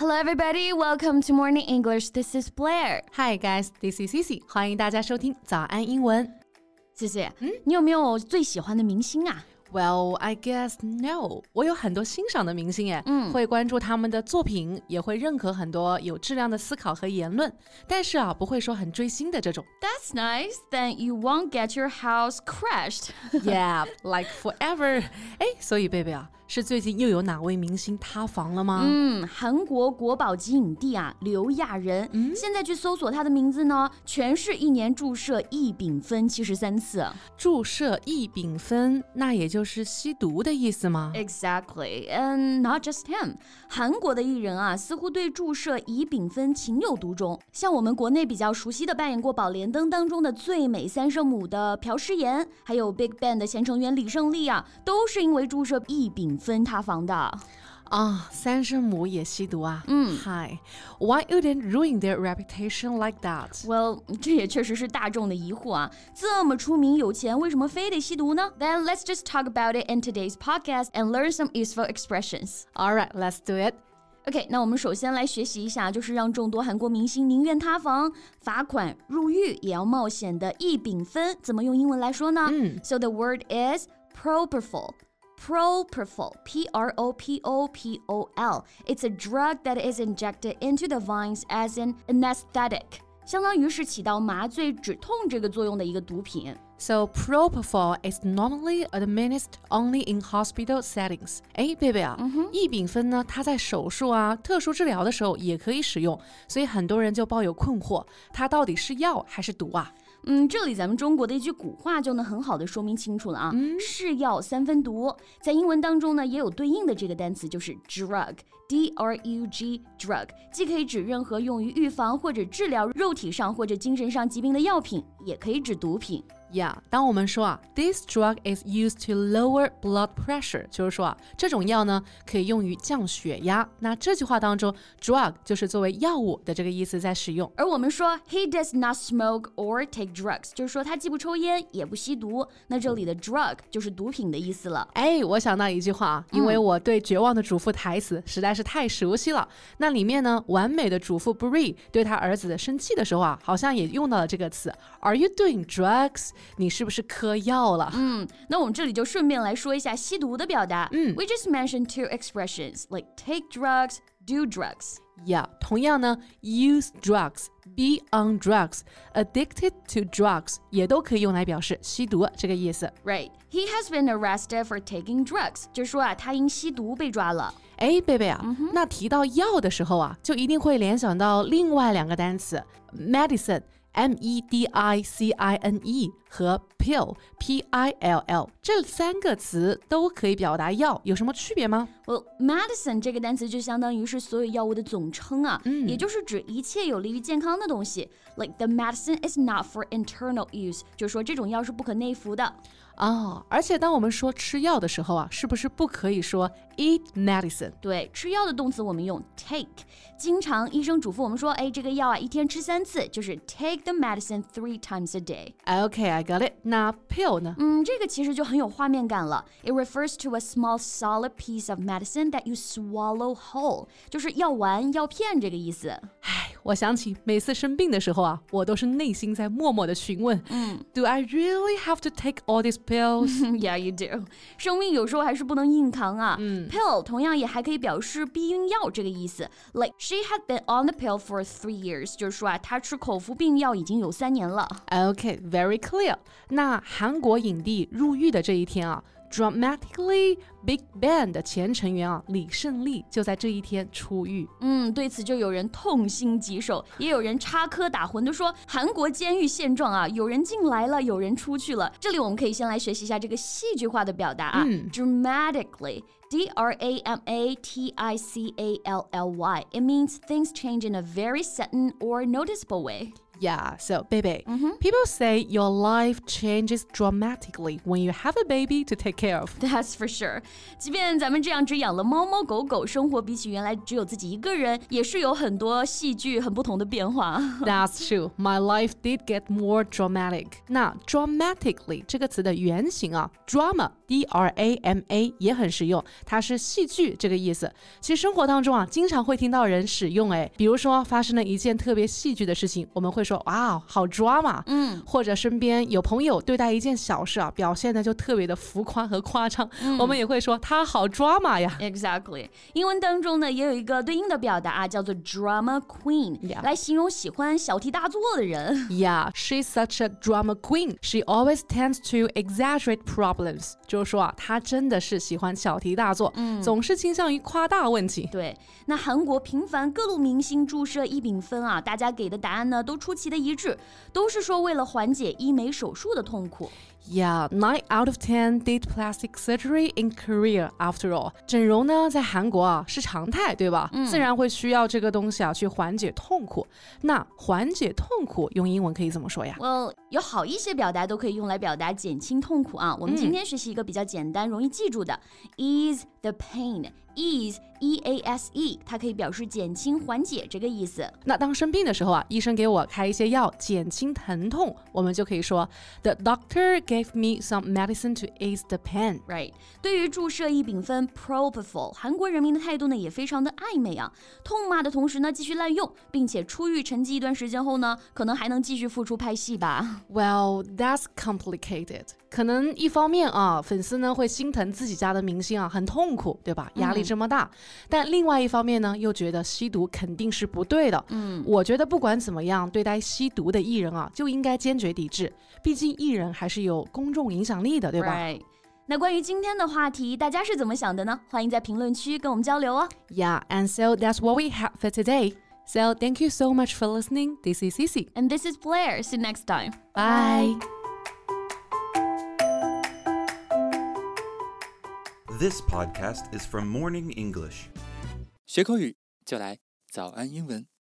Hello, everybody. Welcome to Morning English. This is Blair. Hi, guys. This is Cici. 欢迎大家收听早安英文。谢谢。嗯，你有没有最喜欢的明星啊？Well, I guess no. 我有很多欣赏的明星，哎，嗯，会关注他们的作品，也会认可很多有质量的思考和言论，但是啊，不会说很追星的这种。That's nice. Then you won't get your house crashed. yeah, like forever. 哎，所以贝贝啊。 是最近又有哪位明星塌房了吗？嗯，韩国国宝级影帝啊，刘亚仁。嗯，现在去搜索他的名字呢，全是一年注射异丙酚七十三次。注射异丙酚，那也就是吸毒的意思吗？Exactly, and not just him。韩国的艺人啊，似乎对注射乙丙酚情有独钟。像我们国内比较熟悉的，扮演过《宝莲灯》当中的最美三圣母的朴诗妍，还有 Big Bang 的前成员李胜利啊，都是因为注射异丙。分塌房的。Ah, mm. Hi, why wouldn't ruin their reputation like that? Well, 这也确实是大众的疑惑啊。这么出名有钱，为什么非得吸毒呢？Then let's just talk about it in today's podcast and learn some useful expressions. All right, let's do it. OK，那我们首先来学习一下，就是让众多韩国明星宁愿塌房、罚款、入狱也要冒险的异丙酚，怎么用英文来说呢？嗯、mm.，So the word is propofol。Propofol, P R O P O P O L. It's a drug that is injected into the veins as an anesthetic. 相当于是起到麻醉止痛这个作用的一个毒品。So propofol is normally administered only in hospital settings. 哎，贝贝啊，异丙酚呢，它在手术啊、特殊治疗的时候也可以使用，所以很多人就抱有困惑，它到底是药还是毒啊？ 嗯，这里咱们中国的一句古话就能很好的说明清楚了啊。是药三分毒，在英文当中呢也有对应的这个单词，就是 drug，d r u g，drug，既可以指任何用于预防或者治疗肉体上或者精神上疾病的药品，也可以指毒品。Yeah，当我们说啊，this drug is used to lower blood pressure，就是说啊，这种药呢可以用于降血压。那这句话当中，drug 就是作为药物的这个意思在使用。而我们说 he does not smoke or take drugs，就是说他既不抽烟也不吸毒。那这里的 drug 就是毒品的意思了。哎，我想到一句话啊，因为我对《绝望的主妇》台词实在是太熟悉了。那里面呢，完美的主妇 Bree 对他儿子生气的时候啊，好像也用到了这个词。Are you doing drugs？你是不是嗑药了？嗯，那我们这里就顺便来说一下吸毒的表达。嗯，We just mentioned two expressions like take drugs, do drugs. Yeah，同样呢，use drugs, be on drugs, addicted to drugs 也都可以用来表示吸毒这个意思。Right, he has been arrested for taking drugs，就说啊，他因吸毒被抓了。哎，贝贝啊，那提到药的时候啊，就一定会联想到另外两个单词，medicine。M E D I C I N E 和 pill P I L L 这三个词都可以表达药，有什么区别吗？Well, medicine 这个单词就相当于是所有药物的总称啊，嗯、也就是指一切有利于健康的东西。Like the medicine is not for internal use，就是说这种药是不可内服的。哦，而且当我们说吃药的时候啊，是不是不可以说 eat medicine？对，吃药的动词我们用 take。经常医生嘱咐我们说，哎，这个药啊，一天吃三次，就是 take the medicine three times a day。Okay, I got it。那 pill 呢？嗯，这个其实就很有画面感了。It refers to a small solid piece of medicine that you swallow whole，就是药丸、药片这个意思。唉，我想起每次生病的时候啊，我都是内心在默默的询问，嗯，Do I really have to take all these pills? Yeah, you do. 生命有时候还是不能硬扛啊。嗯 ，pill 同样也还可以表示避孕药这个意思。Like she had been on the pill for three years，就是说啊，她吃口服避孕药已经有三年了。Okay, very clear. 那韩国影帝入狱的这一天啊。Dramatically Big Bang 的前成员啊，李胜利就在这一天出狱。嗯，对此就有人痛心疾首，也有人插科打诨的说，韩国监狱现状啊，有人进来了，有人出去了。这里我们可以先来学习一下这个戏剧化的表达啊，dramatically。D R A M A T I C A L L Y. It means things change in a very sudden or noticeable way. Yeah, so baby, mm-hmm. people say your life changes dramatically when you have a baby to take care of. That's for sure. 即便咱们这样只养了猫猫狗狗，生活比起原来只有自己一个人，也是有很多戏剧很不同的变化。That's true. My life did get more dramatic. 那 dramatically 这个词的原型啊，drama D R A M A 也很实用，它是戏剧这个意思。其实生活当中啊，经常会听到人使用哎，比如说发生了一件特别戏剧的事情，我们会说 哇，好 drama，嗯，或者身边有朋友对待一件小事啊，表现的就特别的浮夸和夸张，我们也会说他好 drama 呀。Exactly，英文当中呢也有一个对应的表达啊，叫做 drama queen，来形容喜欢小题大做的人。Yeah, she's such a drama queen. She always tends to exaggerate problems. 就是说啊，她真的是喜欢小题大做，嗯，总是倾向于夸大问题。对，那韩国频繁各路明星注射异丙酚啊，大家给的答案呢都出其的一致，都是说为了缓解医美手术的痛苦。Yeah, nine out of ten did plastic surgery in Korea. After all，整容呢在韩国啊是常态，对吧？嗯、自然会需要这个东西啊去缓解痛苦。那缓解痛苦用英文可以怎么说呀？Well，有好一些表达都可以用来表达减轻痛苦啊。我们今天学习一个比较简单、容易记住的，ease the pain。ease e a s e，它可以表示减轻、缓解这个意思。那当生病的时候啊，医生给我开一些药减轻疼痛，我们就可以说 The doctor gave me some medicine to ease the pain. Right？对于注射异丙酚 propofol，韩国人民的态度呢也非常的暧昧啊，痛骂的同时呢继续滥用，并且出狱沉寂一段时间后呢，可能还能继续复出拍戏吧。Well, that's complicated. 可能一方面啊，粉丝呢会心疼自己家的明星啊，很痛苦，对吧？压力这么大。但另外一方面呢，又觉得吸毒肯定是不对的。嗯，我觉得不管怎么样，对待吸毒的艺人啊，就应该坚决抵制。毕竟艺人还是有公众影响力的，对吧？Right. 那关于今天的话题，大家是怎么想的呢？欢迎在评论区跟我们交流哦。Yeah, and so that's what we have for today. So thank you so much for listening. This is Cici. And this is Blair. See you next time. Bye. This podcast is from Morning English. 学口语就来早安英文。